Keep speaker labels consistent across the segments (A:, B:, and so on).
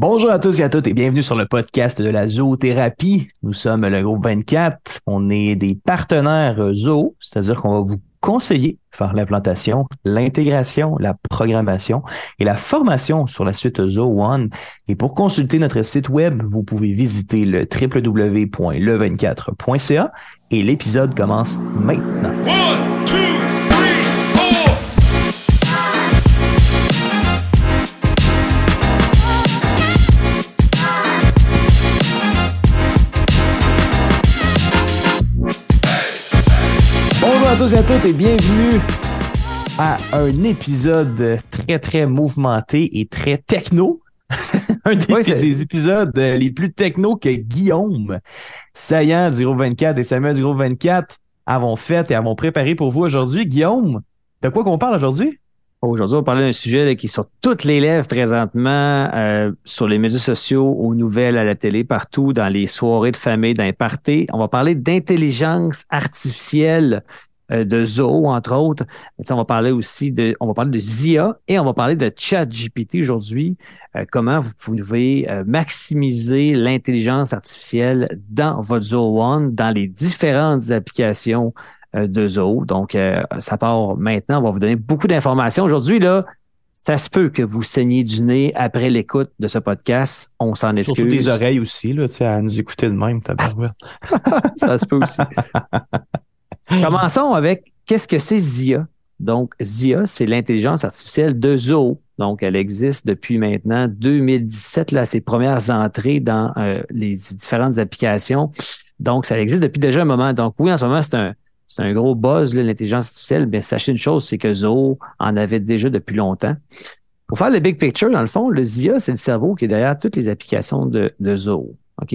A: Bonjour à tous et à toutes et bienvenue sur le podcast de la zoothérapie. Nous sommes le groupe 24. On est des partenaires zoo, c'est-à-dire qu'on va vous conseiller faire l'implantation, l'intégration, la programmation et la formation sur la suite Zoo One. Et pour consulter notre site web, vous pouvez visiter le www.le24.ca et l'épisode commence maintenant. Tous et à toutes et bienvenue à un épisode très très mouvementé et très techno. un des, épisodes les plus techno que Guillaume, Saillant du groupe 24 et Samuel du groupe 24 avons fait et avons préparé pour vous aujourd'hui. Guillaume, de quoi qu'on parle aujourd'hui?
B: Aujourd'hui, on va parler d'un sujet qui est sur toutes les lèvres présentement, euh, sur les médias sociaux, aux nouvelles, à la télé, partout, dans les soirées de famille, dans les parties. On va parler d'intelligence artificielle euh, de Zoho, entre autres. on va parler aussi de, on va parler de ZIA et on va parler de ChatGPT aujourd'hui. Euh, comment vous pouvez euh, maximiser l'intelligence artificielle dans votre Zoho One, dans les différentes applications de Zoho. Donc, ça part maintenant. On va vous donner beaucoup d'informations. Aujourd'hui, là, ça se peut que vous saigniez du nez après l'écoute de ce podcast. On s'en excuse. Surtout
A: des oreilles aussi, là, à nous écouter de même,
B: ça se peut aussi. Commençons avec qu'est-ce que c'est ZIA? Donc, ZIA, c'est l'intelligence artificielle de Zoho. Donc, elle existe depuis maintenant 2017, là, ses premières entrées dans euh, les différentes applications. Donc, ça existe depuis déjà un moment. Donc, oui, en ce moment, c'est un, c'est un gros buzz, l'intelligence artificielle. Mais sachez une chose, c'est que Zoho en avait déjà depuis longtemps. Pour faire le big picture, dans le fond, le ZIA, c'est le cerveau qui est derrière toutes les applications de, de. OK?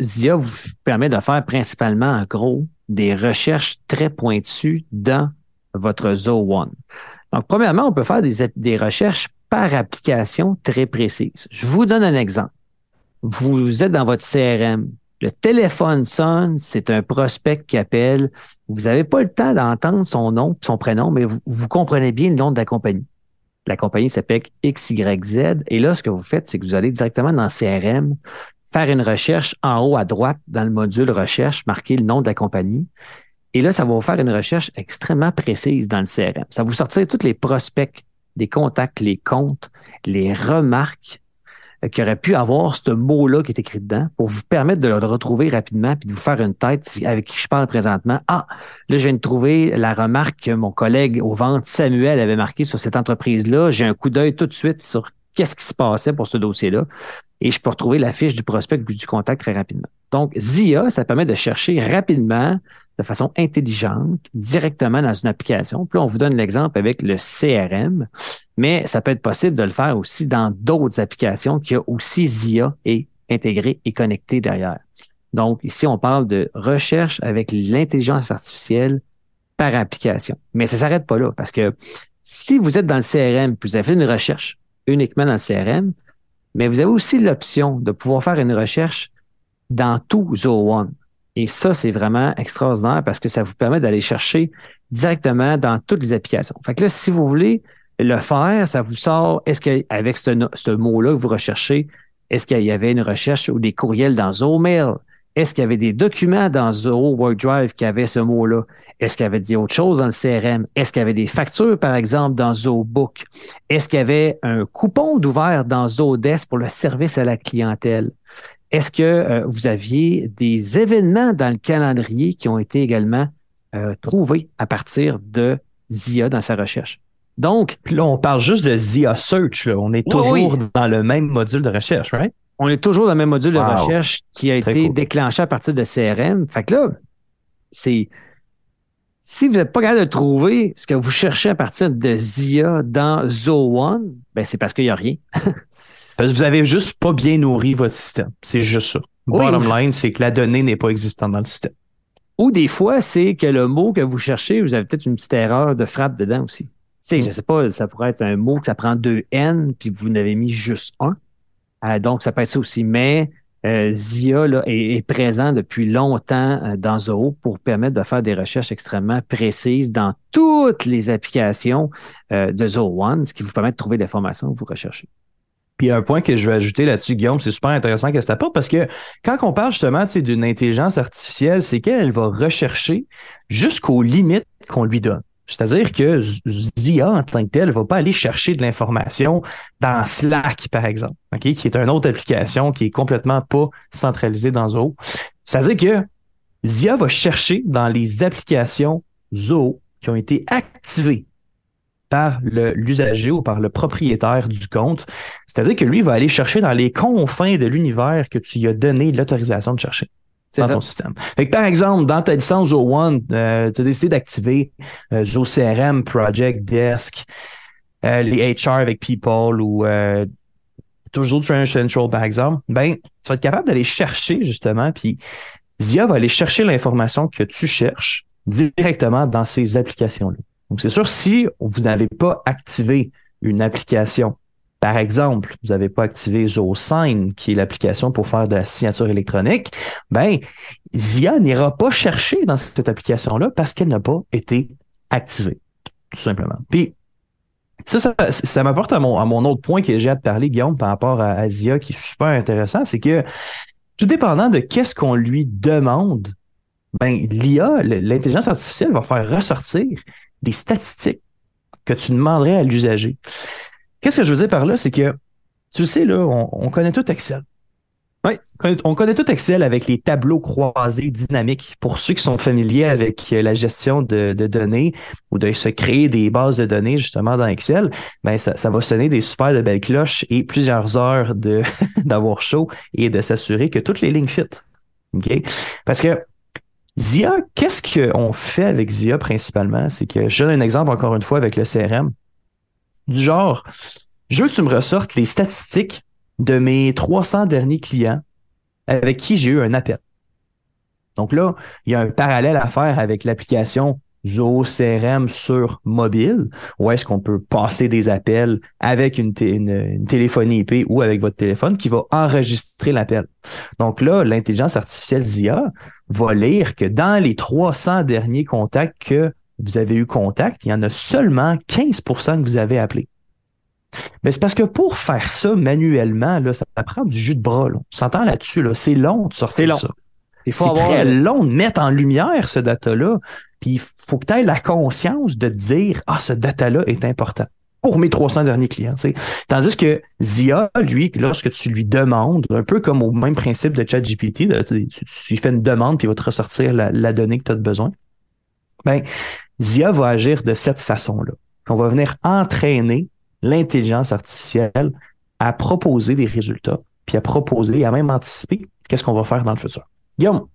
B: ZIA vous permet de faire principalement, en gros, des recherches très pointues dans votre Zo One. Donc, premièrement, on peut faire des, recherches par application très précises. Je vous donne un exemple. Vous êtes dans votre CRM. Le téléphone sonne, c'est un prospect qui appelle. Vous n'avez pas le temps d'entendre son nom, son prénom, mais vous, vous, comprenez bien le nom de la compagnie. La compagnie s'appelle XYZ. Et là, ce que vous faites, c'est que vous allez directement dans CRM, faire une recherche en haut à droite dans le module recherche, marquer le nom de la compagnie. Et là, ça va vous faire une recherche extrêmement précise dans le CRM. Ça va vous sortir tous les prospects, les contacts, les comptes, les remarques euh, qui auraient pu avoir ce mot-là qui est écrit dedans pour vous permettre de le retrouver rapidement puis de vous faire une tête avec qui je parle présentement. Ah, là, je viens de trouver la remarque que mon collègue au ventes, Samuel, avait marqué sur cette entreprise-là. J'ai un coup d'œil tout de suite sur qu'est-ce qui se passait pour ce dossier-là et je peux retrouver la fiche du prospect du contact très rapidement. Donc, ZIA, ça permet de chercher rapidement, de façon intelligente, directement dans une application. Puis là, on vous donne l'exemple avec le CRM, mais ça peut être possible de le faire aussi dans d'autres applications qui ont aussi ZIA et intégré et connecté derrière. Donc, ici, on parle de recherche avec l'intelligence artificielle par application. Mais ça s'arrête pas là parce que si vous êtes dans le CRM, puis vous avez fait une recherche uniquement dans le CRM, mais vous avez aussi l'option de pouvoir faire une recherche dans tout Zoho One. Et ça, c'est vraiment extraordinaire parce que ça vous permet d'aller chercher directement dans toutes les applications. Fait que là, si vous voulez le faire, ça vous sort, est-ce qu'avec ce, ce mot-là que vous recherchez, est-ce qu'il y avait une recherche ou des courriels dans Zoho Mail? Est-ce qu'il y avait des documents dans Zoho Workdrive qui avaient ce mot-là? Est-ce qu'il y avait d'autres choses dans le CRM? Est-ce qu'il y avait des factures, par exemple, dans ZooBook? Est-ce qu'il y avait un coupon d'ouvert dans Zodesk pour le service à la clientèle? Est-ce que euh, vous aviez des événements dans le calendrier qui ont été également euh, trouvés à partir de ZIA dans sa recherche?
A: Donc. là, on parle juste de ZIA Search. On est toujours dans le même module de recherche, right?
B: On est toujours dans le même module de recherche qui a été déclenché à partir de CRM. Fait que là, c'est si vous n'êtes pas capable de trouver ce que vous cherchez à partir de ZIA dans Zo One, ben c'est parce qu'il n'y a rien.
A: parce que vous avez juste pas bien nourri votre système. C'est juste ça. Bottom line, c'est que la donnée n'est pas existante dans le système.
B: Ou des fois, c'est que le mot que vous cherchez, vous avez peut-être une petite erreur de frappe dedans aussi. Tu sais, mm. je sais pas, ça pourrait être un mot que ça prend deux N, puis vous n'avez mis juste un. Euh, donc, ça peut être ça aussi. Mais euh, ZIA est, présent depuis longtemps euh, dans Zoho pour permettre de faire des recherches extrêmement précises dans toutes les applications de Zoho One, ce qui vous permet de trouver l'information que vous recherchez.
A: Puis un point que je veux ajouter là-dessus, Guillaume, c'est super intéressant que ça apporte parce que quand on parle justement d'une intelligence artificielle, c'est qu'elle va rechercher jusqu'aux limites qu'on lui donne. C'est-à-dire que ZIA en tant que tel ne va pas aller chercher de l'information dans Slack, par exemple, qui est une autre application qui est complètement pas centralisée dans Zoho. C'est-à-dire que ZIA va chercher dans les applications Zoho qui ont été activées par l'usager ou par le propriétaire du compte. C'est-à-dire que lui va aller chercher dans les confins de l'univers que tu lui as donné l'autorisation de chercher dans ton système. par exemple, dans ta licence Zo One, euh, tu as décidé d'activer euh, Zo CRM, Project, Desk, euh, les HR avec People ou euh, toujours Trainer Central, par exemple. Ben, tu vas être capable d'aller chercher justement, puis Zia va aller chercher l'information que tu cherches directement dans ces applications-là. Donc, c'est sûr, si vous n'avez pas activé une application, par exemple, vous n'avez pas activé ZoSign, qui est l'application pour faire de la signature électronique, ben, Zia n'ira pas chercher dans cette application-là parce qu'elle n'a pas été activée, tout simplement. Puis, ça, ça, m'apporte à mon, autre point que j'ai à te parler, Guillaume, par rapport à, à Zia, qui est super intéressant, c'est que tout dépendant de qu'est-ce qu'on lui demande, ben, l'IA, l'intelligence artificielle va faire ressortir des statistiques que tu demanderais à l'usager. Qu'est-ce que je veux dire par là? C'est que, tu sais, là, on, connaît tout Excel. Oui, on connaît tout Excel avec les tableaux croisés dynamiques. Pour ceux qui sont familiers avec la gestion de, données ou de se créer des bases de données justement dans Excel, ben ça, va sonner des super de belles cloches et plusieurs heures d'avoir chaud et de s'assurer que toutes les lignes fit. OK? Parce que Zia, qu'est-ce qu'on fait avec Zia principalement? C'est que je donne un exemple encore une fois avec le CRM. Du genre, je veux que tu me ressortes les statistiques de mes 300 derniers clients avec qui j'ai eu un appel. Donc là, il y a un parallèle à faire avec l'application Zoho CRM sur mobile, où est-ce qu'on peut passer des appels avec une, une, téléphonie IP ou avec votre téléphone qui va enregistrer l'appel. Donc là, l'intelligence artificielle ZIA va lire que dans les 300 derniers contacts que vous avez eu contact, il y en a seulement 15% que vous avez appelé. Mais c'est parce que pour faire ça manuellement, là, ça, prend du jus de bras. On s'entend là-dessus. Là. C'est long de sortir long. ça. C'est très long de mettre en lumière ce data-là. Puis il faut que tu aies la conscience de dire Ah, ce data-là est important pour mes 300 derniers clients. Tandis que Zia, lui, lorsque tu lui demandes, un peu comme au même principe de ChatGPT, tu, tu, fais une demande puis il va te ressortir la, la donnée que tu as besoin, ben, Zia va agir de cette façon-là. On va venir entraîner l'intelligence artificielle à proposer des résultats, puis à proposer, à même anticiper qu'est-ce qu'on va faire dans le futur. Guillaume?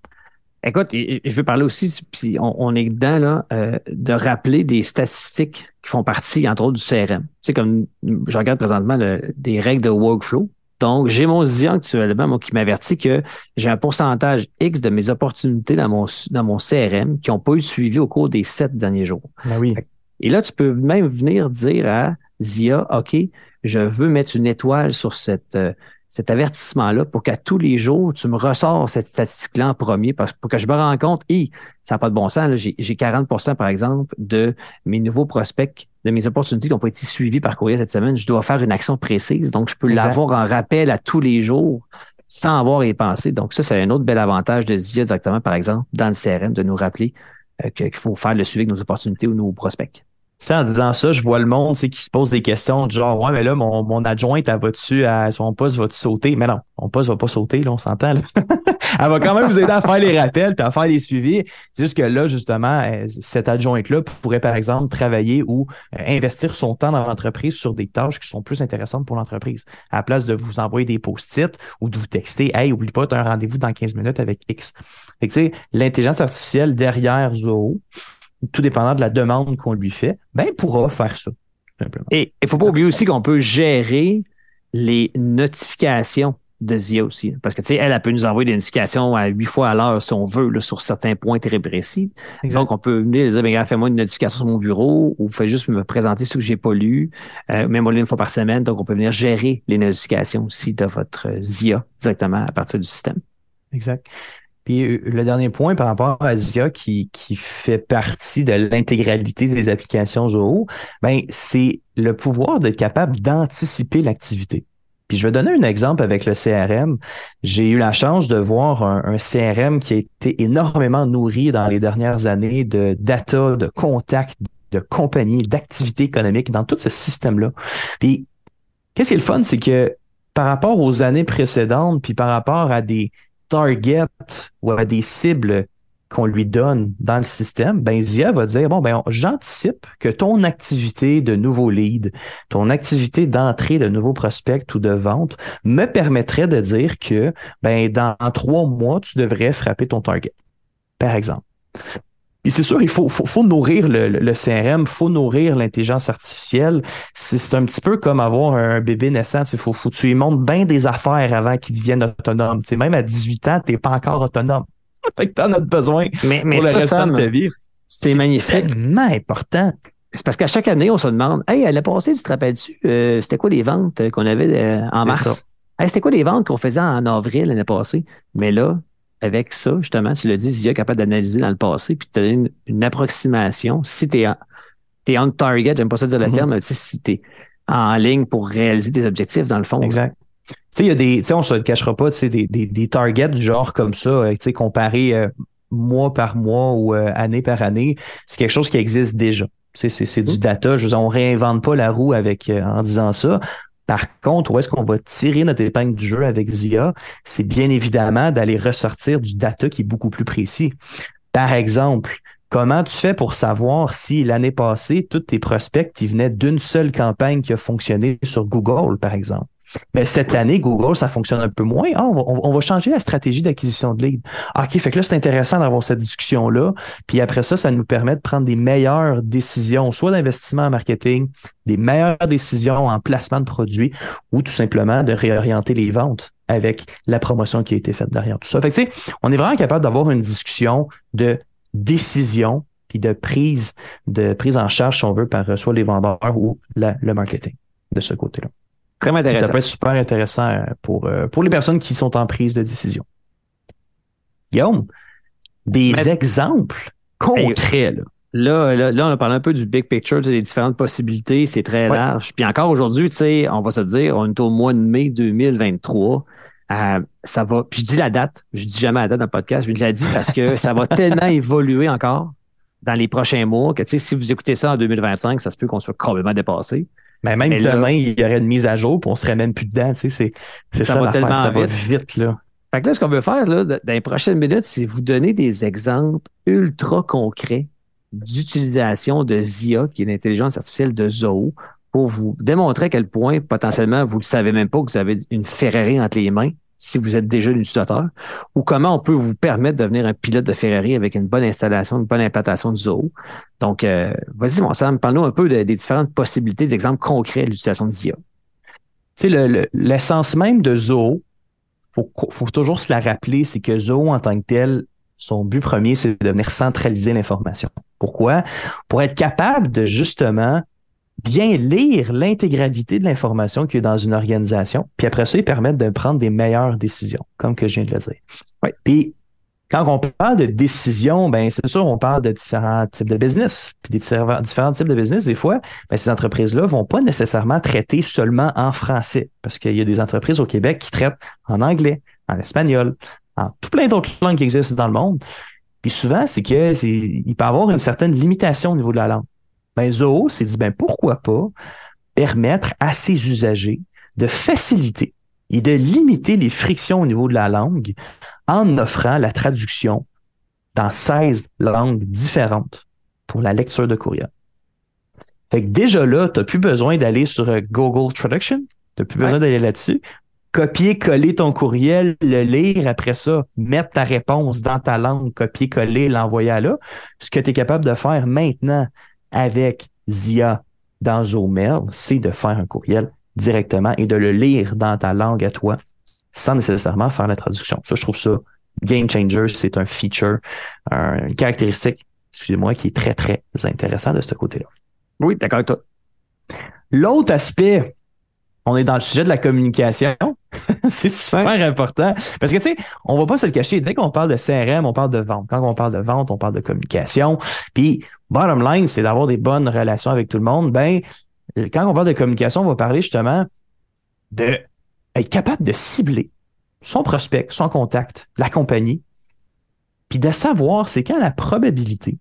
B: Écoute, je veux parler aussi, puis on, est dedans, là, euh, de rappeler des statistiques qui font partie, entre autres, du CRM. C'est comme je regarde présentement des règles de workflow. Donc, j'ai mon ZIA actuellement qui m'avertit que j'ai un pourcentage X de mes opportunités dans mon, dans mon CRM qui n'ont pas eu de suivi au cours des sept derniers jours.
A: Ben oui.
B: Et là, tu peux même venir dire à ZIA, OK, je veux mettre une étoile sur cette, euh, cet avertissement-là pour qu'à tous les jours, tu me ressors cette statistique-là en premier pour que je me rende compte, et ça n'a pas de bon sens, j'ai 40% par exemple, de mes nouveaux prospects, de mes opportunités qui n'ont pas été suivies par courrier cette semaine. Je dois faire une action précise, donc je peux l'avoir en rappel à tous les jours sans avoir à y penser. Donc ça, c'est un autre bel avantage de ZIA directement, par exemple, dans le CRM, de nous rappeler euh, qu'il faut faire le suivi de nos opportunités ou nos prospects
A: en disant ça, je vois le monde qui se pose des questions genre Ouais, mais là, mon, mon adjointe, elle va-tu à son poste, va-tu sauter? Mais non, mon poste va pas sauter, là, on s'entend. elle va quand même vous aider à faire les rappels puis à faire les suivis. C'est juste que là, justement, euh, cette adjointe-là pourrait, par exemple, travailler ou euh, investir son temps dans l'entreprise sur des tâches qui sont plus intéressantes pour l'entreprise. À la place de vous envoyer des post-it ou de vous texter Hey, oublie pas, tu as un rendez-vous dans 15 minutes avec X. Fait que, l'intelligence artificielle derrière Zoho, tout dépendant de la demande qu'on lui fait, ben, pourra faire ça.
B: Simplement. Et il ne faut pas oublier aussi qu'on peut gérer les notifications de Zia aussi. Parce que, tu sais, elle, elle peut nous envoyer des notifications à huit fois à l'heure si on veut, là, sur certains points très précis. Donc, on peut venir dire, ben, fais-moi une notification sur mon bureau ou fais juste me présenter ce que j'ai pas lu, euh, même une fois par semaine. Donc, on peut venir gérer les notifications aussi de votre Zia directement à partir du système.
A: Exact. Puis euh, le dernier point par rapport à Zia qui, qui fait partie de l'intégralité des applications Zoho, ben, c'est le pouvoir d'être capable d'anticiper l'activité. Puis je vais donner un exemple avec le CRM. J'ai eu la chance de voir un, CRM qui a été énormément nourri dans les dernières années de data, de contacts, de compagnies, d'activités économiques dans tout ce système-là. Puis, qu'est-ce qui est le fun, c'est que par rapport aux années précédentes, puis par rapport à des targets ou à des cibles qu'on lui donne dans le système, ben Zia va dire bon ben j'anticipe que ton activité de nouveau lead, ton activité d'entrée de nouveaux prospects ou de vente me permettrait de dire que ben dans trois mois tu devrais frapper ton target, par exemple. Et c'est sûr, il faut, faut, nourrir le, le, CRM, faut nourrir l'intelligence artificielle. C'est un petit peu comme avoir un bébé naissant. Il faut, faut que tu lui montres bien des affaires avant qu'il devienne autonome. même à 18 ans, tu n'es pas encore autonome. fait que t'en as besoin
B: mais, mais pour le restant de ta vie. C'est magnifique.
A: tellement important.
B: C'est parce qu'à chaque année, on se demande Hey, elle a passé, tu te rappelles-tu, euh, c'était quoi les ventes qu'on avait euh, en mars? Hey, c'était quoi les ventes qu'on faisait en avril l'année passée? Mais là, avec ça, justement, tu le dis, Zia capable d'analyser dans le passé puis de te donner une, approximation. Si tu es, es, on target, j'aime pas ça dire le mm-hmm. terme, mais si tu es en ligne pour réaliser tes objectifs, dans le fond.
A: Exact. Tu sais, il y a des, tu sais, on se le cachera pas, tu sais, des, des, des, targets du genre comme ça, euh, tu sais, comparé euh, mois par mois ou euh, année par année, c'est quelque chose qui existe déjà. C'est, c'est, du mm-hmm. data. Je veux dire, on réinvente pas la roue avec en disant ça. Par contre, où est-ce qu'on va tirer notre épingle du jeu avec ZIA? C'est bien évidemment d'aller ressortir du data qui est beaucoup plus précis. Par exemple, comment tu fais pour savoir si l'année passée, tous tes prospects qui venaient d'une seule campagne qui a fonctionné sur Google, par exemple? Mais cette année, Google, ça fonctionne un peu moins. Ah, on, va, changer la stratégie d'acquisition de leads. Ah, OK, fait que là, c'est intéressant d'avoir cette discussion-là. Puis après ça, ça nous permet de prendre des meilleures décisions, soit d'investissement en marketing, des meilleures décisions en placement de produits ou tout simplement de réorienter les ventes avec la promotion qui a été faite derrière tout ça. Fait que, on est vraiment capable d'avoir une discussion de décision puis de prise, de prise en charge, si on veut, par soit les vendeurs ou le marketing de ce côté-là.
B: Très intéressant.
A: Ça peut être super intéressant euh, pour, euh, pour les personnes qui sont en prise de décision. Guillaume, des exemples concrets.
B: là. Là, là, on a parlé un peu du big picture, des différentes possibilités, c'est très large. Puis encore aujourd'hui, tu sais, on va se dire, on est au mois de mai 2023. Euh, ça va, puis je dis la date, je dis jamais la date dans le podcast, je l'ai dit parce que ça va tellement évoluer encore dans les prochains mois que, tu sais, si vous écoutez ça en 2025, ça se peut qu'on soit complètement dépassé.
A: Mais même demain, il y aurait une mise à jour, puis on serait même plus dedans. C'est ça, ça va tellement ça va vite. là.
B: Fait que là, ce qu'on veut faire là, dans les prochaines minutes, c'est vous donner des exemples ultra concrets d'utilisation de ZIA, qui est l'intelligence artificielle de Zoho, pour vous démontrer à quel point potentiellement vous ne savez même pas que vous avez une Ferrari entre les mains, si vous êtes déjà un utilisateur, ou comment on peut vous permettre de devenir un pilote de Ferrari avec une bonne installation, une bonne implantation de Zoho. Donc, euh, vas-y, mon Sam, parle-nous un peu des différentes possibilités, des exemples concrets de l'utilisation de ZIA.
A: Tu sais, l'essence même de Zoho, faut, faut toujours se la rappeler, c'est que Zoho, en tant que tel, son but premier, c'est de venir centraliser l'information. Pourquoi? Pour être capable de justement bien lire l'intégralité de l'information qui est dans une organisation, puis après ça, ils permettent de prendre des meilleures décisions, comme que je viens de le dire. Oui. Puis quand on parle de décision, ben c'est sûr, on parle de différents types de business. Puis des différents types de business, des fois, ben, ces entreprises-là vont pas nécessairement traiter seulement en français, parce qu'il y a des entreprises au Québec qui traitent en anglais, en espagnol, en tout plein d'autres langues qui existent dans le monde. Puis souvent, c'est que il peut y avoir une certaine limitation au niveau de la langue ben Zoho s'est dit, ben pourquoi pas permettre à ses usagers de faciliter et de limiter les frictions au niveau de la langue en offrant la traduction dans 16 langues différentes pour la lecture de courriel. Fait que déjà là, tu n'as plus besoin d'aller sur euh, Google Traduction, tu n'as plus besoin d'aller là-dessus. Copier, coller ton courriel, le lire, après ça, mettre ta réponse dans ta langue, copier, coller, l'envoyer à là. Ce que tu es capable de faire maintenant avec ZIA dans Zomail, c'est de faire un courriel directement et de le lire dans ta langue à toi sans nécessairement faire la traduction. Ça, je trouve ça game changer. C'est un feature, une caractéristique, excusez-moi, qui est très, très intéressant de ce côté-là.
B: Oui, d'accord avec toi.
A: L'autre aspect, on est dans le sujet de la communication. c'est super important. Parce que, tu sais, on va pas se le cacher. Dès qu'on parle de CRM, on parle de vente. Quand on parle de vente, on parle de communication. Puis, bottom line, c'est d'avoir des bonnes relations avec tout le monde. Ben, quand on parle de communication, on va parler justement de être capable de cibler son prospect, son contact, la compagnie, puis de savoir c'est quand la probabilité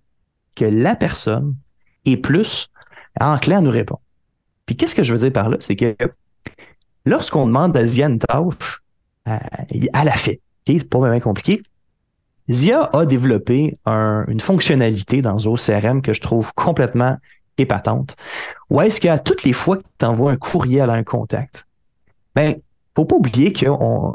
A: que la personne est plus enclin à nous répondre. Puis qu'est-ce que je veux dire par là? C'est que lorsqu'on demande à Zia une tâche, euh, elle a fait. C'est pas vraiment compliqué. Zia a développé une fonctionnalité dans CRM que je trouve complètement épatante. Ou est-ce qu'à toutes les fois que tu envoies un courriel à un contact, ben, faut pas oublier que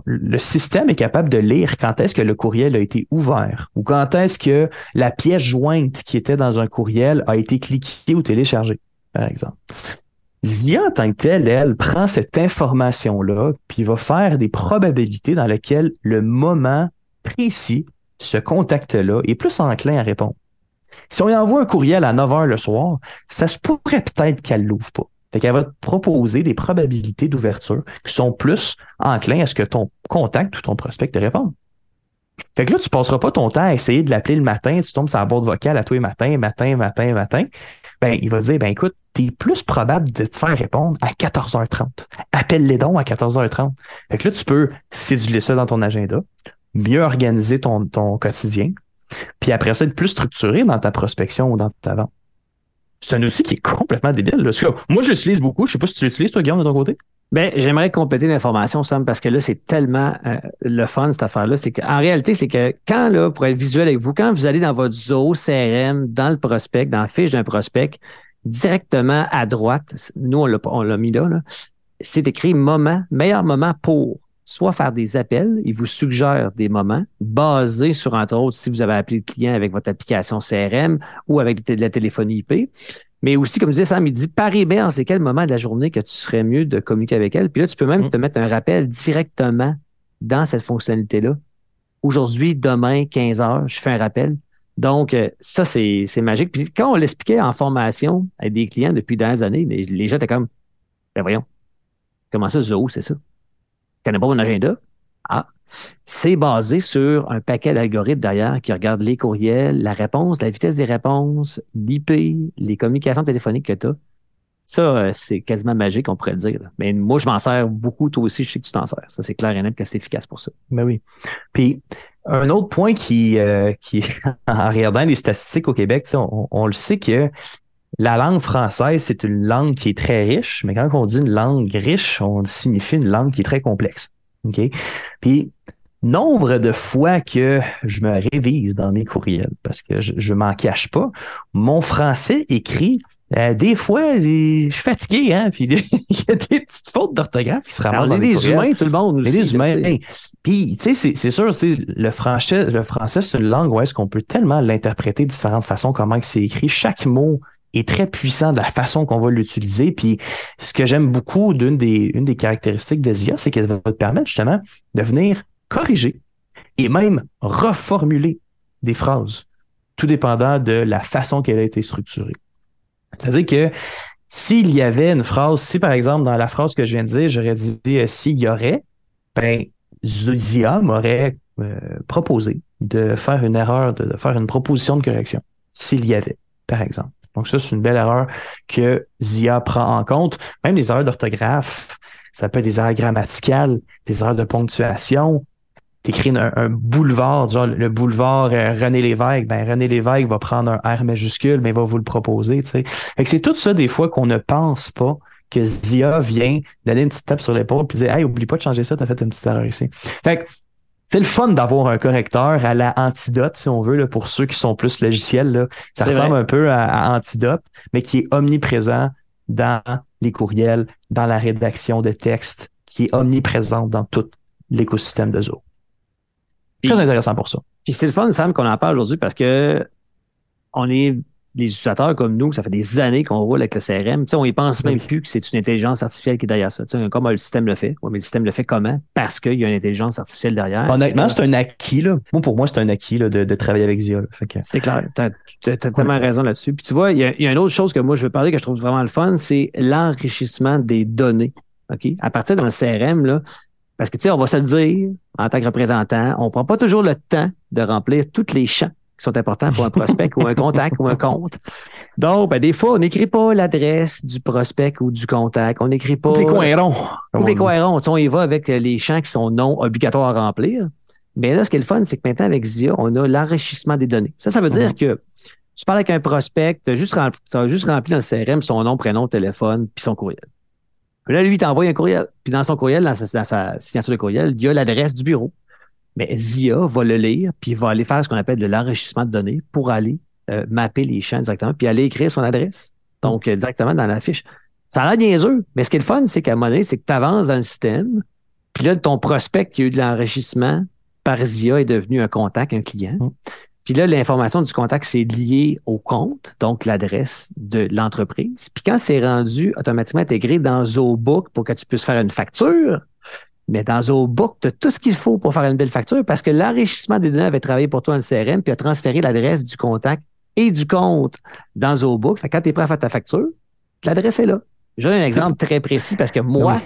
A: le système est capable de lire quand est-ce que le courriel a été ouvert ou quand est-ce que la pièce jointe qui était dans un courriel a été cliquée ou téléchargée, par exemple. Zia, en tant que telle, elle prend cette information-là, puis va faire des probabilités dans lesquelles le moment précis, ce contact-là, est plus enclin à répondre. Si on lui envoie un courriel à 9 heures le soir, ça se pourrait peut-être qu'elle l'ouvre pas. Fait qu'elle va te proposer des probabilités d'ouverture qui sont plus enclins à ce que ton contact ou ton prospect te réponde. Fait que là, tu passeras pas ton temps à essayer de l'appeler le matin, tu tombes sur la boîte vocale à tous les matins, matin, matin, matin. Ben, il va dire, ben écoute, tu es plus probable de te faire répondre à 14h30. Appelle-les dons à 14h30. Fait que là, tu peux céduler ça dans ton agenda, mieux organiser ton, ton quotidien, puis après ça, être plus structuré dans ta prospection ou dans ta vente. C'est un outil qui est complètement débile. Là. Moi, je l'utilise beaucoup. Je sais pas si tu l'utilises, toi, Guillaume, de ton côté.
B: Ben, j'aimerais compléter l'information, Sam, parce que là, c'est tellement euh, le fun, cette affaire-là. C'est réalité, c'est que quand, là, pour être visuel avec vous, quand vous allez dans votre zoo CRM, dans le prospect, dans la fiche d'un prospect, directement à droite, nous, on l'a mis là, là c'est écrit moment, meilleur moment pour soit faire des appels, il vous suggère des moments basés sur, entre autres, si vous avez appelé le client avec votre application CRM ou avec de la téléphonie IP. Mais aussi, comme disait Sam, il dit par email, c'est quel moment de la journée que tu serais mieux de communiquer avec elle? Puis là, tu peux même mm. te mettre un rappel directement dans cette fonctionnalité-là. Aujourd'hui, demain, 15 heures, je fais un rappel. Donc, euh, ça, c'est magique. Puis quand on l'expliquait en formation avec des clients depuis des années, les gens étaient comme, ben voyons, comment ça, Zoho, c'est ça? Connais pas mon agenda. Ah, c'est basé sur un paquet d'algorithmes derrière qui regardent les courriels, la réponse, la vitesse des réponses, l'IP, les communications téléphoniques que tu as. Ça, euh, c'est quasiment magique, on pourrait le dire. Mais moi, je m'en sers beaucoup. Toi aussi, je sais que tu t'en sers. Ça, c'est clair et net que c'est efficace pour ça.
A: Ben oui. Puis, un autre point qui, euh, qui en regardant les statistiques au Québec, on, on le sait que la langue française, c'est une langue qui est très riche, mais quand on dit une langue riche, on signifie une langue qui est très complexe. OK? Puis, nombre de fois que je me révise dans mes courriels, parce que je, je m'en cache pas, mon français écrit euh, des fois, je suis fatigué, hein, puis il y a des petites fautes d'orthographe qui se ramassent. On est
B: des humains, tout le monde.
A: Aussi, des humains. Puis, tu sais, c'est sûr, le français, le français, c'est une langue où est-ce qu'on peut tellement l'interpréter de différentes façons, comment c'est écrit. Chaque mot est très puissant de la façon qu'on va l'utiliser. Puis ce que j'aime beaucoup d'une des, une des caractéristiques de ZIA, c'est qu'elle va te permettre justement de venir corriger et même reformuler des phrases, tout dépendant de la façon qu'elle a été structurée. C'est-à-dire que s'il y avait une phrase, si par exemple dans la phrase que je viens de dire, j'aurais dit euh, s'il y aurait, ben Zia m'aurait euh, proposé de faire une erreur, de faire une proposition de correction, s'il y avait, par exemple. Donc ça, c'est une belle erreur que ZIA prend en compte. Même les erreurs d'orthographe, ça peut être des erreurs grammaticales, des erreurs de ponctuation. T'écris un, un boulevard, genre le boulevard euh, René Lévesque, ben René Lévesque va prendre un R majuscule, mais va vous le proposer, tu sais. c'est tout ça des fois qu'on ne pense pas que ZIA vient donner une petite tape sur l'épaule et dire Hey, oublie pas de changer ça, t'as fait une petite erreur ici. Fait que c'est le fun d'avoir un correcteur à la antidote, si on veut, là, pour ceux qui sont plus logiciels. Là. Ça ressemble un peu à, antidote, mais qui est omniprésent dans les courriels, dans la rédaction de textes, qui est omniprésent dans tout l'écosystème de Zoho. Très intéressant pour ça.
B: Puis c'est le fun, Sam, qu'on en parle aujourd'hui parce que on est les utilisateurs comme nous, ça fait des années qu'on roule avec le CRM, on y pense même plus que c'est une intelligence artificielle qui est derrière ça. comment le système le fait. mais le système le fait comment? Parce qu'il y a une intelligence artificielle derrière.
A: Honnêtement, c'est un acquis. Là. Moi, pour moi, c'est un acquis là, de, travailler avec Zia.
B: C'est clair. Tu as, tellement raison là-dessus. Puis tu vois, il y, a, une autre chose que moi, je veux parler que je trouve vraiment le fun, c'est l'enrichissement des données. À partir d'un CRM, là, parce que, tu sais, on va se le dire, en tant que représentant, on prend pas toujours le temps de remplir tous les champs qui sont importants pour un prospect ou un contact ou un compte. Donc, ben, des fois, on n'écrit pas l'adresse du prospect ou du contact. On n'écrit pas.
A: les coins ronds.
B: les coins ronds. on y va avec les champs qui sont non obligatoires à remplir. Mais là, ce qui est le fun, c'est que maintenant, avec ZIA, on a l'enrichissement des données. Ça, ça veut dire mhm. que tu parles avec un prospect, tu as juste rempli, juste rempli dans le CRM son nom, prénom, téléphone, puis son courriel. Puis là, lui, il t'envoie un courriel. Puis dans son courriel, dans sa, signature de courriel, il y a l'adresse du bureau. Mais ZIA va le lire, puis va aller faire ce qu'on appelle de l'enrichissement de données pour aller euh, mapper les champs directement, puis aller écrire son adresse. Donc, euh, directement dans la fiche. Ça a l'air niaiseux, mais ce qui est le fun, c'est qu'à un moment donné, c'est que tu avances dans le système, puis là, ton prospect qui a eu de l'enrichissement par ZIA est devenu un contact, un client. Mm. Puis là, l'information du contact, c'est lié au compte, donc l'adresse de l'entreprise. Puis quand c'est rendu automatiquement intégré dans ZooBook pour que tu puisses faire une facture, mais dans ZooBook, tu as tout ce qu'il faut pour faire une belle facture parce que l'enrichissement des données avait travaillé pour toi dans le CRM puis a transféré l'adresse du contact et du compte dans ZooBook. Fait que quand tu es prêt à faire ta facture, l'adresse est là. J'ai un exemple très précis parce que moi,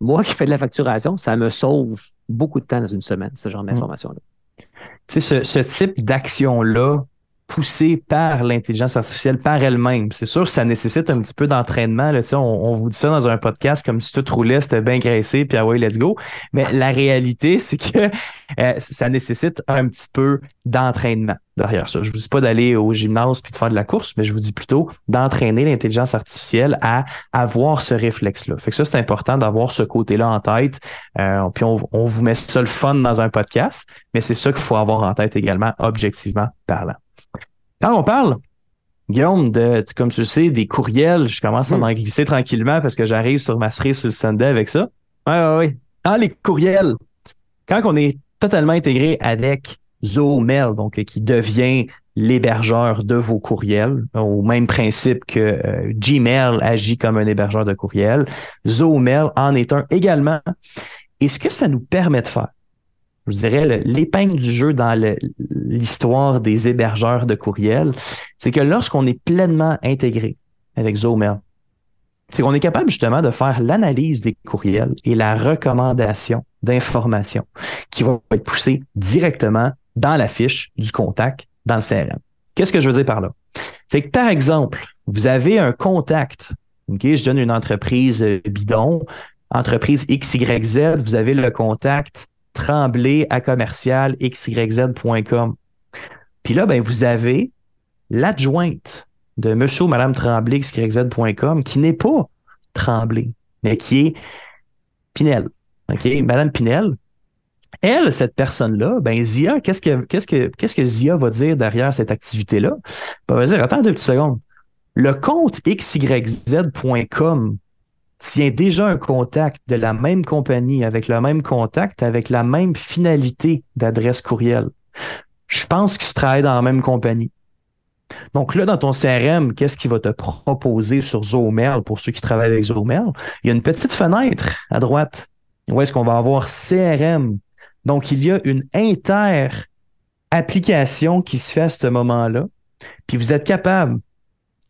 B: moi qui fais de la facturation, ça me sauve beaucoup de temps dans une semaine, ce genre d'information-là
A: ce, ce type d'action-là, poussée par l'intelligence artificielle, par elle-même. C'est sûr, ça nécessite un petit peu d'entraînement. On, on vous dit ça dans un podcast comme si tout roulait, c'était bien graissé, puis ah ouais, let's go. Mais la réalité, c'est que euh, ça nécessite un petit peu d'entraînement derrière ça. Je vous dis pas d'aller au gymnase puis de faire de la course, mais je vous dis plutôt d'entraîner l'intelligence artificielle à avoir ce réflexe-là. Fait que ça, c'est important d'avoir ce côté-là en tête. Euh, puis on, on vous met ça le fun dans un podcast, mais c'est ça qu'il faut avoir en tête également, objectivement parlant. Quand on parle, Guillaume, de, comme tu le sais, des courriels, je commence à hmm. m'en glisser tranquillement parce que j'arrive sur ma cerise sur le Sunday avec ça.
B: Oui, oui, oui.
A: Dans les courriels, quand on est totalement intégré avec ZooMail, donc qui devient l'hébergeur de vos courriels, au même principe que euh, Gmail agit comme un hébergeur de courriels, ZooMail en est un également. Et ce que ça nous permet de faire, je dirais, l'épingle du jeu dans l'histoire des hébergeurs de courriels, c'est que lorsqu'on est pleinement intégré avec Zoomail, c'est qu'on est capable justement de faire l'analyse des courriels et la recommandation d'informations qui vont être poussées directement dans la fiche du contact dans le CRM. Qu'est-ce que je veux dire par là? C'est que, par exemple, vous avez un contact. OK, je donne une entreprise euh, bidon, entreprise XYZ, vous avez le contact tremblay à commercial xyz.com. Puis là, ben, vous avez l'adjointe de monsieur ou madame Tremblay xyz.com qui n'est pas Tremblay, mais qui est Pinel. OK? Madame Pinel, elle, cette personne-là, ben Zia, qu'est-ce que, qu'est-ce que, qu'est-ce que Zia va dire derrière cette activité-là? Ben, va dire, attends deux petites secondes. Le compte xyz.com tient déjà un contact de la même compagnie, avec le même contact, avec la même finalité d'adresse courriel. Je pense qu'ils se travaillent dans la même compagnie. Donc là, dans ton CRM, qu'est-ce qu'il va te proposer sur Zoomail pour ceux qui travaillent avec Zoomail? Il y a une petite fenêtre à droite où est-ce qu'on va avoir CRM. Donc, il y a une inter-application qui se fait à ce moment-là. Puis vous êtes capable,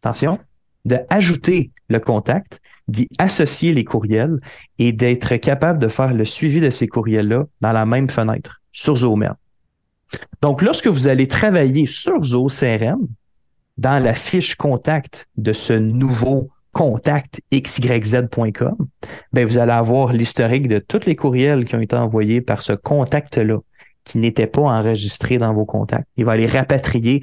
A: attention, d'ajouter le contact d'y associer les courriels et d'être capable de faire le suivi de ces courriels-là dans la même fenêtre sur ZooMail. Donc, lorsque vous allez travailler sur ZooCRM, dans la fiche contact de ce nouveau contact xyz.com, ben vous allez avoir l'historique de tous les courriels qui ont été envoyés par ce contact-là qui n'étaient pas enregistrés dans vos contacts. Il va les rapatrier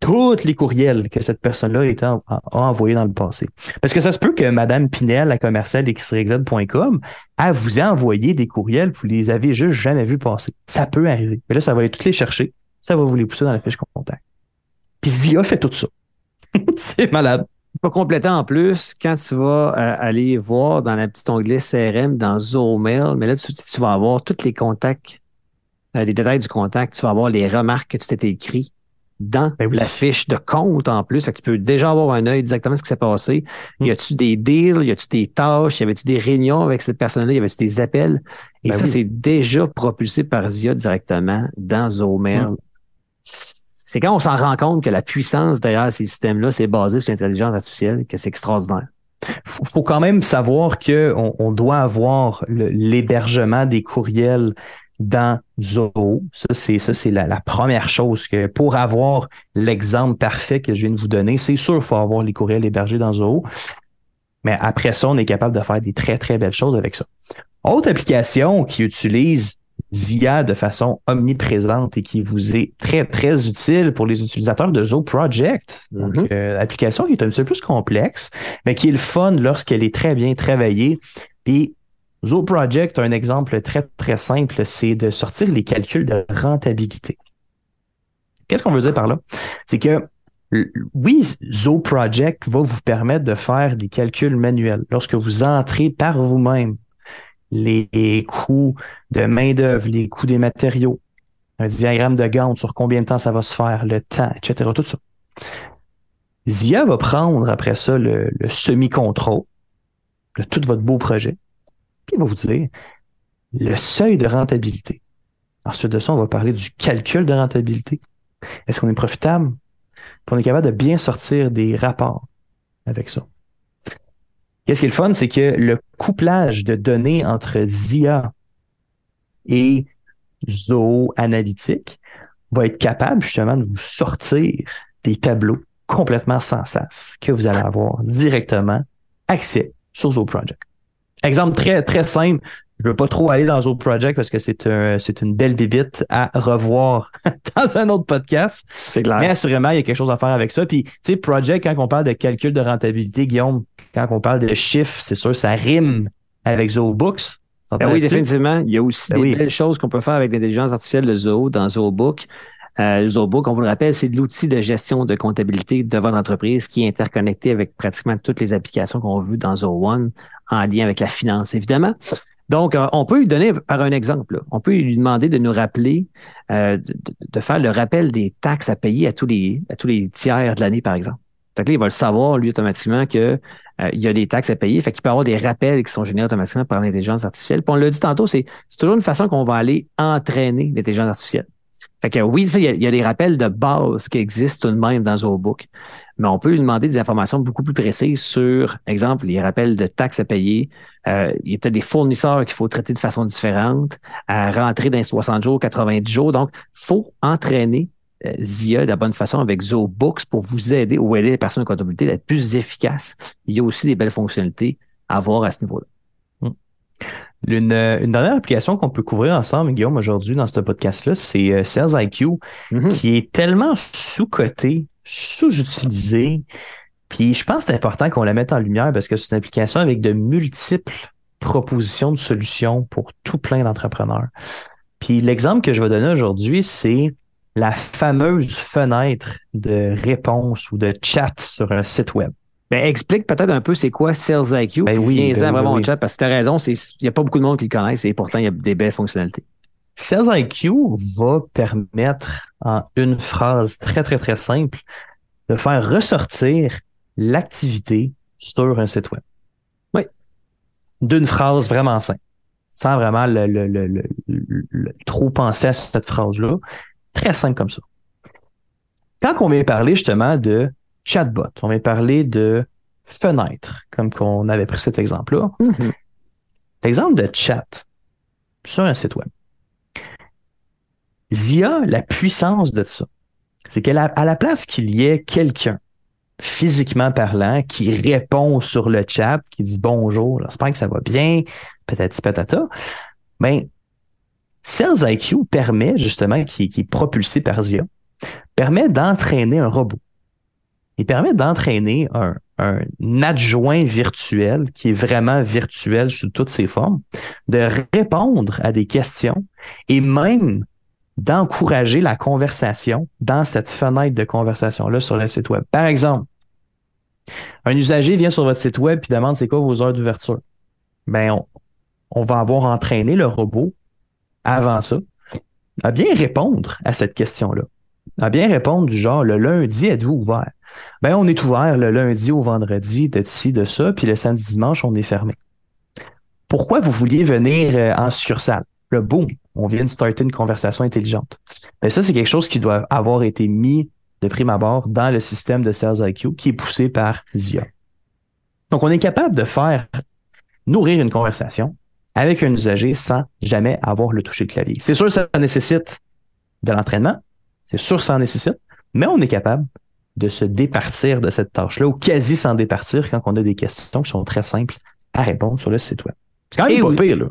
A: tous les courriels que cette personne-là a, envoyés dans le passé. Parce que ça se peut que Mme Pinel, la commerciale xyz.com, a vous a envoyé des courriels, vous les avez juste jamais vus passer. Ça peut arriver. Mais là, ça va aller toutes les chercher. Ça va vous les pousser dans la fiche contact. Puis Zia fait tout ça. c'est malade.
B: Pour compléter en plus, quand tu vas euh, aller voir dans la petite onglet CRM dans Zoomail, mais là, tu, tu vas avoir tous les contacts, euh, les détails du contact, tu vas avoir les remarques que tu t'étais écrit, dans ben la fiche de compte en plus. que tu peux déjà avoir un œil exactement ce qui s'est passé. Hmm. Y a-tu des deals? Y a-tu des tâches? Y avait-tu des réunions avec cette personne-là? Y avait-tu des appels? Et ben ça, c'est déjà propulsé par Zia directement dans Zoomail. Hmm. C'est quand on s'en rend compte que la puissance derrière ces systèmes-là, c'est basé sur l'intelligence artificielle, que c'est extraordinaire.
A: Faut, faut quand même savoir que on, doit avoir l'hébergement des courriels dans Zoho. Ça, c'est ça, c'est la, première chose que pour avoir l'exemple parfait que je viens de vous donner, c'est sûr qu'il faut avoir les courriels hébergés dans Zoho. Mais après ça, on est capable de faire des très, très belles choses avec ça. Autre application qui utilise ZIA de façon omniprésente et qui vous est très, très utile pour les utilisateurs de Zoho Project. Donc, mm-hmm. euh, application qui est un petit peu plus complexe, mais qui est le fun lorsqu'elle est très bien travaillée. Puis, Zoho Project, un exemple très, très simple, c'est de sortir les calculs de rentabilité. Qu'est-ce qu'on veut dire par là? C'est que oui, Zoho Project va vous permettre de faire des calculs manuels. Lorsque vous entrez par vous-même les coûts de main-d'œuvre, les coûts des matériaux, un diagramme de Gantt sur combien de temps ça va se faire, le temps, etc. Tout ça. Zia va prendre après ça le, semi-contrôle de tout votre beau projet, puis il va vous dire le seuil de rentabilité? Ensuite de ça, on va parler du calcul de rentabilité. Est-ce qu'on est profitable? Puis on est capable de bien sortir des rapports avec ça. Qu'est-ce qui est le fun, c'est que le couplage de données entre ZIA et Zoho Analytique va être capable justement de vous sortir des tableaux complètement sans sas que vous allez avoir directement accès sur Zoho Project. Exemple très, très simple. Je ne veux pas trop aller dans Zoho Project parce que c'est un, c'est une belle bibite à revoir dans un autre podcast. Mais assurément, il y a quelque chose à faire avec ça. Puis, tu sais, Project, quand on parle de calcul de rentabilité, Guillaume, quand on parle de chiffres, c'est sûr, ça rime avec Zoho Books.
B: Ben oui, définitivement. Il y a aussi ben des belles choses qu'on peut faire avec l'intelligence artificielle de Zoho dans Zoho Book. Euh, Zohobook, on vous le rappelle, c'est l'outil de gestion de comptabilité de votre entreprise qui est interconnecté avec pratiquement toutes les applications qu'on veut dans Zoho One en lien avec la finance, évidemment. Donc, euh, on peut lui donner par un exemple. On peut lui demander de nous rappeler, euh, de, faire le rappel des taxes à payer à tous les, tiers de l'année, par exemple. Donc là, il va le savoir, lui, automatiquement, que euh, il y a des taxes à payer. Fait qu'il peut avoir des rappels qui sont générés automatiquement par l'intelligence artificielle. Puis on l'a dit tantôt, c'est toujours une façon qu'on va aller entraîner l'intelligence artificielle. Fait que oui, il y, a, des rappels de base qui existent tout de même dans ZooBook, mais on peut lui demander des informations beaucoup plus précises sur, exemple, les rappels de taxes à payer. Euh, il y a peut-être des fournisseurs qu'il faut traiter de façon différente, à rentrer dans les 60 jours, 90 jours. Donc, faut entraîner euh, ZIA de la bonne façon avec ZooBooks pour vous aider ou aider les personnes en comptabilité à être plus efficaces. Il y a aussi des belles fonctionnalités à voir à ce niveau-là. Hmm.
A: Une, une, dernière application qu'on peut couvrir ensemble, Guillaume, aujourd'hui dans ce podcast-là, c'est euh, Sales IQ, mm-hmm. qui est tellement sous-coté, sous-utilisé. Puis je pense que c'est important qu'on la mette en lumière parce que c'est une application avec de multiples propositions de solutions pour tout plein d'entrepreneurs. Puis l'exemple que je vais donner aujourd'hui, c'est la fameuse fenêtre de réponse ou de chat sur un site web.
B: Ben, explique peut-être un peu c'est quoi Sales IQ. Ben oui, ben vraiment en chat parce que tu as raison, il n'y a pas beaucoup de monde qui le connaissent et pourtant il y a des belles fonctionnalités.
A: Sales IQ va permettre en une phrase très très très simple de faire ressortir l'activité sur un site web.
B: Oui.
A: D'une phrase vraiment simple, sans vraiment le, trop penser à cette phrase-là. Très simple comme ça. Quand on vient parler justement de chatbot, on vient parler de fenêtre, comme qu'on avait pris cet exemple-là. Mm-hmm. L'exemple de chat sur un site web. ZIA, la puissance de ça, c'est qu'à la, la place qu'il y ait quelqu'un physiquement parlant qui répond sur le chat, qui dit bonjour, j'espère que ça va bien, patati patata, ben, Sales IQ permet justement, qui, est propulsé par ZIA, permet d'entraîner un robot. Il permet d'entraîner un, adjoint virtuel qui est vraiment virtuel sous toutes ses formes, de répondre à des questions et même d'encourager la conversation dans cette fenêtre de conversation-là sur le site web. Par exemple, un usager vient sur votre site web et demande c'est quoi vos heures d'ouverture? Ben, on, on, va avoir entraîné le robot avant ça, à bien répondre à cette question-là. À bien répondre du genre, le lundi, êtes-vous ouvert? Ben, on est ouvert le lundi au vendredi, de ci, de ça, puis le samedi, dimanche, on est fermé. Pourquoi vous vouliez venir euh, en succursale? Le boom, on vient de starter une conversation intelligente. Ben, ça, c'est quelque chose qui doit avoir été mis de prime abord dans le système de Sales IQ qui est poussé par ZIA. Donc, on est capable de faire nourrir une conversation avec un usager sans jamais avoir le toucher de clavier. C'est sûr, ça nécessite de l'entraînement. C'est sûr, ça en nécessite. Mais on est capable de se départir de cette tâche-là ou quasi s'en départir quand on a des questions qui sont très simples à répondre sur le site web.
B: C'est quand même pas pire, là.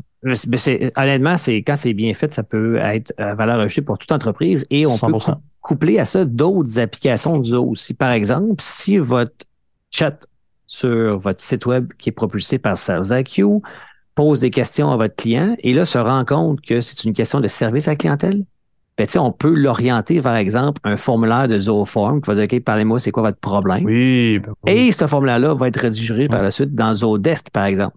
B: honnêtement, c'est quand c'est bien fait, ça peut être à valeur ajoutée pour toute entreprise et on peut coupler à ça d'autres applications du aussi. Par exemple, si votre chat sur votre site web qui est propulsé par SalesIQ pose des questions à votre client et là se rend compte que c'est une question de service à la clientèle, ben, on peut l'orienter par exemple un formulaire de Zooform qui va dire OK, parlez-moi, c'est quoi votre problème?
A: Oui, ben
B: Et ce formulaire-là va être rédigé par la suite dans Zodesk, par exemple.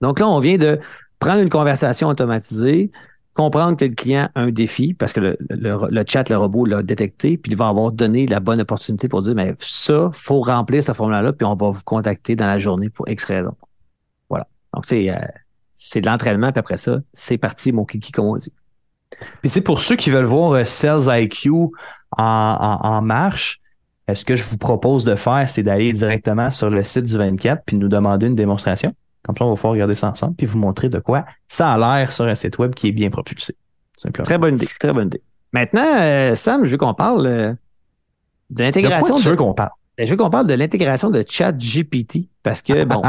B: Donc là, on vient de prendre une conversation automatisée, comprendre que le client a un défi parce que le, chat, le robot l'a détecté, puis il va avoir donné la bonne opportunité pour dire, mais ça, faut remplir ce formulaire-là, puis on va vous contacter dans la journée pour X raison. Voilà. Donc, c'est, euh, c'est de l'entraînement, puis après ça, c'est parti, mon kiki, comme on dit.
A: Puis c'est pour ceux qui veulent voir euh, Sales IQ en, marche, euh, ce que je vous propose de faire, c'est d'aller directement sur le site du 24 puis nous demander une démonstration. Comme ça, on va pouvoir regarder ça ensemble puis vous montrer de quoi ça a l'air sur un site web qui est bien propulsé.
B: Très bonne idée, très bonne idée. Maintenant, euh, Sam, je veux qu'on parle de l'intégration.
A: De... Qu'on parle?
B: Ben, je veux qu'on parle de l'intégration de ChatGPT parce que, bon.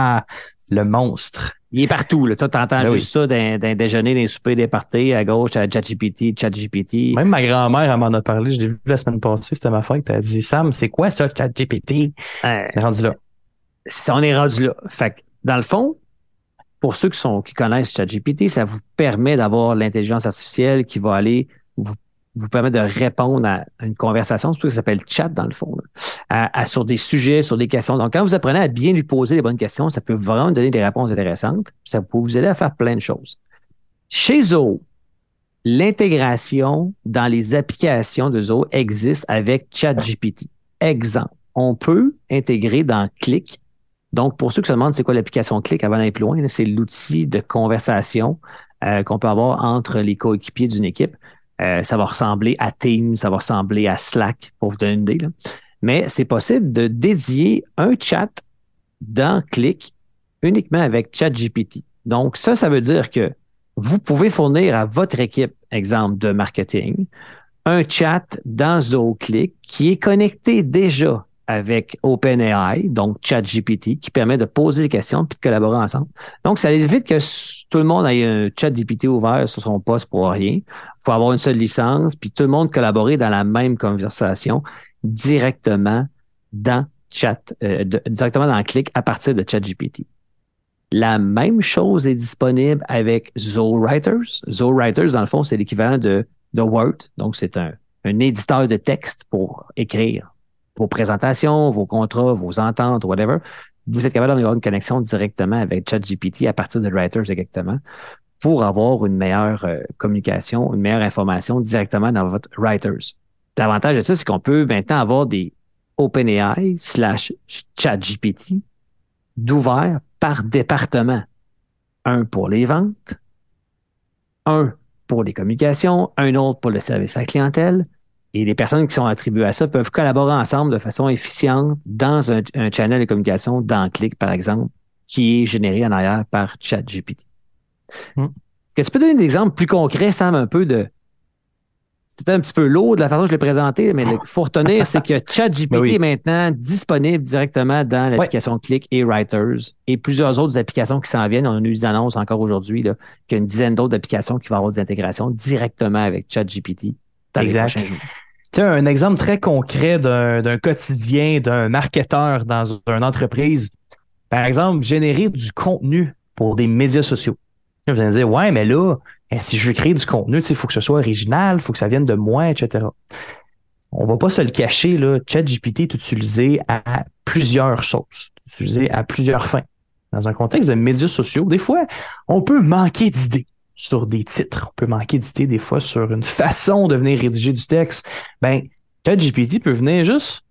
A: le monstre.
B: Il est partout. Là. Tu entends ben juste ça d'un, déjeuner, d'un souper, des parties, à gauche, à ChatGPT, ChatGPT.
A: Même ma grand-mère, elle m'en a parlé. Je l'ai vu la semaine passée, c'était ma fête. Elle a dit, Sam, c'est quoi ça, ChatGPT? Euh, on est rendu là.
B: On est rendu là. Fait que, dans le fond, pour ceux qui, sont, qui connaissent ChatGPT, ça vous permet d'avoir l'intelligence artificielle qui va aller vous vous permet de répondre à une conversation, c'est ce que ça s'appelle chat dans le fond, sur des sujets, sur des questions. Donc, quand vous apprenez à bien lui poser les bonnes questions, ça peut vraiment donner des réponses intéressantes. Ça peut vous aider à faire plein de choses. Chez Zoho, l'intégration dans les applications de Zoho existe avec ChatGPT. Exemple, on peut intégrer dans Click. Donc, pour ceux qui se demandent c'est quoi l'application Click avant d'aller plus loin, c'est l'outil de conversation euh, qu'on peut avoir entre les coéquipiers d'une équipe. Euh, ça va ressembler à Teams, ça va ressembler à Slack, pour vous donner une idée. Mais c'est possible de dédier un chat dans Click uniquement avec ChatGPT. Donc, ça, ça veut dire que vous pouvez fournir à votre équipe, exemple de marketing, un chat dans ZooClick qui est connecté déjà avec OpenAI, donc ChatGPT, qui permet de poser des questions puis de collaborer ensemble. Donc, ça évite que tout le monde ait un ChatGPT ouvert sur son poste pour rien. Il faut avoir une seule licence, puis tout le monde collaborer dans la même conversation directement dans chat, euh, directement dans le clic à partir de ChatGPT. La même chose est disponible avec ZoWriters. ZoWriters, dans le fond, c'est l'équivalent de, de Word. Donc, c'est un, un éditeur de texte pour écrire vos présentations, vos contrats, vos ententes, whatever, vous êtes capable d'avoir une connexion directement avec ChatGPT à partir de Writers exactement pour avoir une meilleure euh, communication, une meilleure information directement dans votre Writers. L'avantage de ça, c'est qu'on peut maintenant avoir des OpenAI slash ChatGPT d'ouvert par département. Un pour les ventes, un pour les communications, un autre pour le service à la clientèle, et les personnes qui sont attribuées à ça peuvent collaborer ensemble de façon efficiente dans un, channel de communication dans Click, par exemple, qui est généré en arrière par ChatGPT. Hmm. Est-ce que tu peux donner des exemples plus concrets, Sam, un peu de. C'est peut-être un petit peu lourd de la façon dont je l'ai présenté, mais il faut retenir, c'est que ChatGPT ben est maintenant disponible directement dans l'application Click et Writers et plusieurs autres applications qui s'en viennent. On a eu des annonces encore aujourd'hui qu'il y a une dizaine d'autres applications qui vont avoir des intégrations directement avec ChatGPT dans les prochains jours
A: un exemple très concret d'un quotidien d'un marketeur dans une entreprise. Par exemple, générer du contenu pour des médias sociaux. Vous allez me dire, ouais, mais là, eh, si je créer du contenu, il faut que ce soit original, il faut que ça vienne de moi, etc. On va pas se le cacher, là, ChatGPT est utilisé à plusieurs choses, utilisé à plusieurs fins. Dans un contexte de médias sociaux, des fois, on peut manquer d'idées sur des titres. On peut manquer d'idées des fois sur une façon de venir rédiger du texte. Ben, ChatGPT peut venir juste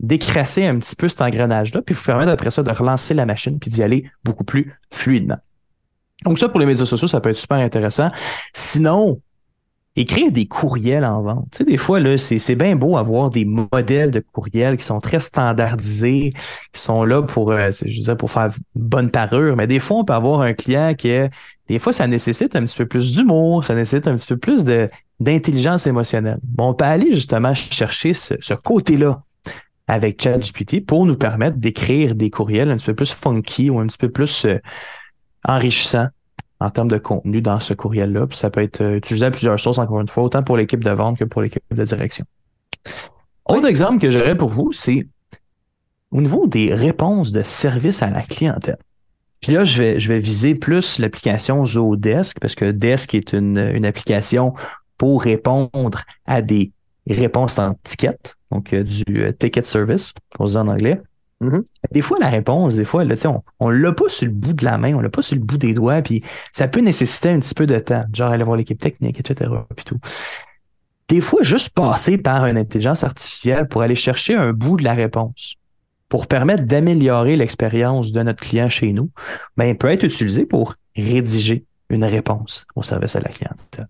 A: décrasser un petit peu cet engrenage-là, puis vous permettre après ça de relancer la machine puis d'y aller beaucoup plus fluidement. Donc ça, pour les médias sociaux, ça peut être super intéressant. Sinon, écrire des courriels en vente. Tu sais, des fois, là, c'est, c'est bien beau avoir des modèles de courriels qui sont très standardisés, qui sont là pour, euh, je veux pour faire bonne parure. Mais des fois, on peut avoir un client qui est des fois, ça nécessite un petit peu plus d'humour, ça nécessite un petit peu plus de, d'intelligence émotionnelle. Bon, on peut aller justement chercher ce, ce côté-là avec ChatGPT pour nous permettre d'écrire des courriels un petit peu plus funky ou un petit peu plus euh, enrichissants en termes de contenu dans ce courriel-là. Puis ça peut être euh, utilisé à plusieurs sources, encore une fois, autant pour l'équipe de vente que pour l'équipe de direction. Autre exemple que j'aurais pour vous, c'est au niveau des réponses de service à la clientèle. Puis là, je vais, je vais viser plus l'application Zodesk, parce que Desk est une, une application pour répondre à des réponses en ticket, donc euh, du euh, ticket service, qu'on dit en anglais. Mm-hmm. Des fois, la réponse, des fois, là, on, on l'a pas sur le bout de la main, on l'a pas sur le bout des doigts, puis ça peut nécessiter un petit peu de temps, genre aller voir l'équipe technique, etc. Puis tout. Des fois, juste passer par une intelligence artificielle pour aller chercher un bout de la réponse pour permettre d'améliorer l'expérience de notre client chez nous, ben, peut être utilisé pour rédiger une réponse au service à la clientèle.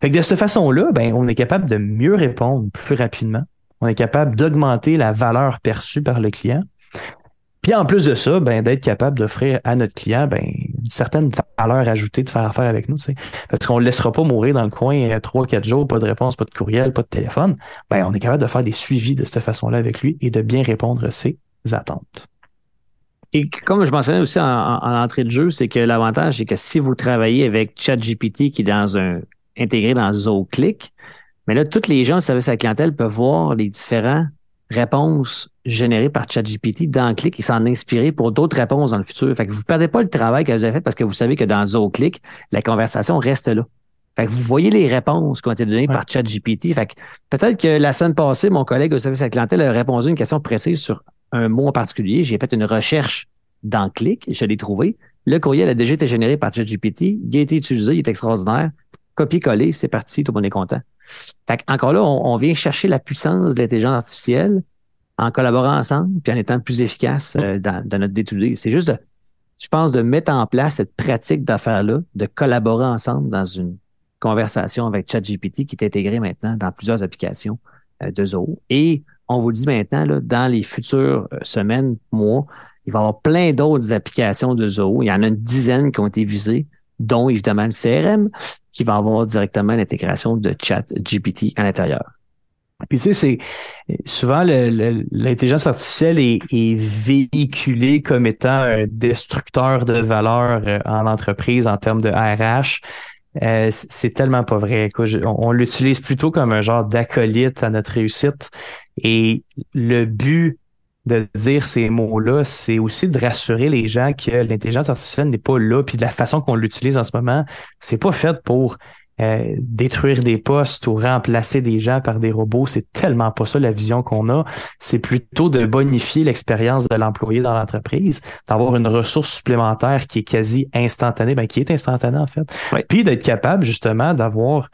A: Fait que de cette façon-là, ben, on est capable de mieux répondre plus rapidement. On est capable d'augmenter la valeur perçue par le client. Puis en plus de ça, ben, d'être capable d'offrir à notre client ben, une certaine valeur ajoutée de faire affaire avec nous. Parce qu'on ne le laissera pas mourir dans le coin euh, trois, quatre jours, pas de réponse, pas de courriel, pas de téléphone. Ben, on est capable de faire des suivis de cette façon-là avec lui et de bien répondre à ses attentes.
B: Et comme je mentionnais aussi en, entrée de jeu, c'est que l'avantage, c'est que si vous travaillez avec ChatGPT qui est dans un intégré dans ZoClick, mais là, toutes les gens au service à la clientèle peuvent voir les différentes réponses générées par ChatGPT dans Click et s'en inspirer pour d'autres réponses dans le futur. Fait que vous ne perdez pas le travail que vous avez fait parce que vous savez que dans ZoClick, la conversation reste là. Fait que vous voyez les réponses qui ont été données par ChatGPT. Fait que peut-être que la semaine passée, mon collègue au service à la clientèle a répondu à une question précise sur un mot en particulier. J'ai fait une recherche dans Click, je l'ai trouvé. Le courriel a déjà été généré par ChatGPT, il a été utilisé, il est extraordinaire. Copier-coller, c'est parti, tout le monde est content. Fait encore là, on, vient chercher la puissance de l'intelligence artificielle en collaborant ensemble, puis en étant plus efficace euh, dans, notre détourné. C'est juste, de, je pense, de mettre en place cette pratique d'affaires-là, de collaborer ensemble dans une conversation avec ChatGPT qui est intégrée maintenant dans plusieurs applications euh, de Zoho. Et on vous dit maintenant, là, dans les futures euh, semaines, mois, il va y avoir plein d'autres applications de Zoho. Il y en a une dizaine qui ont été visées, dont évidemment le CRM, qui va avoir directement l'intégration de chat GPT à l'intérieur.
A: Puis tu sais, c'est souvent l'intelligence artificielle est, véhiculée comme étant un destructeur de valeur euh, en entreprise en termes de RH. Euh, c'est tellement pas vrai. on l'utilise plutôt comme un genre d'acolyte à notre réussite. Et le but de dire ces mots-là, c'est aussi de rassurer les gens que l'intelligence artificielle n'est pas là, puis de la façon qu'on l'utilise en ce moment, c'est pas fait pour euh, détruire des postes ou remplacer des gens par des robots. C'est tellement pas ça la vision qu'on a. C'est plutôt de bonifier l'expérience de l'employé dans l'entreprise, d'avoir une ressource supplémentaire qui est quasi instantanée, ben, qui est instantanée en fait. Puis d'être capable justement d'avoir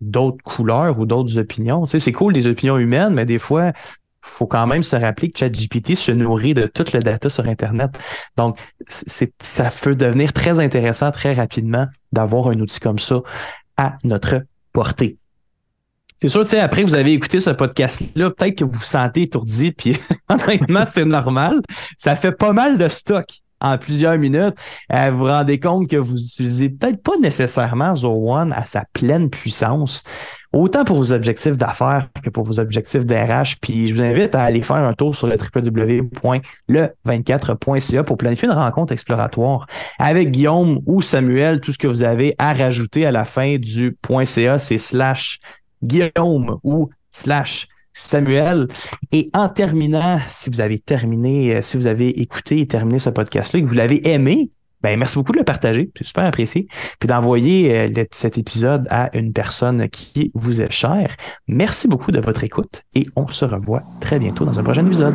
A: d'autres couleurs ou d'autres opinions. Tu sais, c'est cool les opinions humaines, mais des fois, faut quand même se rappeler que ChatGPT se nourrit de toute le data sur Internet. Donc, c'est, ça peut devenir très intéressant très rapidement d'avoir un outil comme ça à notre portée. C'est sûr, tu sais, après vous avez écouté ce podcast-là, peut-être que vous vous sentez étourdi, puis honnêtement, c'est normal. Ça fait pas mal de stock en plusieurs minutes, euh, vous vous rendez compte que vous utilisez peut-être pas nécessairement Zoho One à sa pleine puissance, autant pour vos objectifs d'affaires que pour vos objectifs d'RH. Puis je vous invite à aller faire un tour sur le www.le24.ca pour planifier une rencontre exploratoire avec Guillaume ou Samuel. Tout ce que vous avez à rajouter à la fin du .ca, c'est slash Guillaume ou slash Samuel. Et en terminant, si vous avez terminé, euh, si vous avez écouté et terminé ce podcast-là que vous l'avez aimé, ben merci beaucoup de le partager, c'est super apprécié, puis d'envoyer euh, cet épisode à une personne qui vous est chère. Merci beaucoup de votre écoute et on se revoit très bientôt dans un prochain épisode.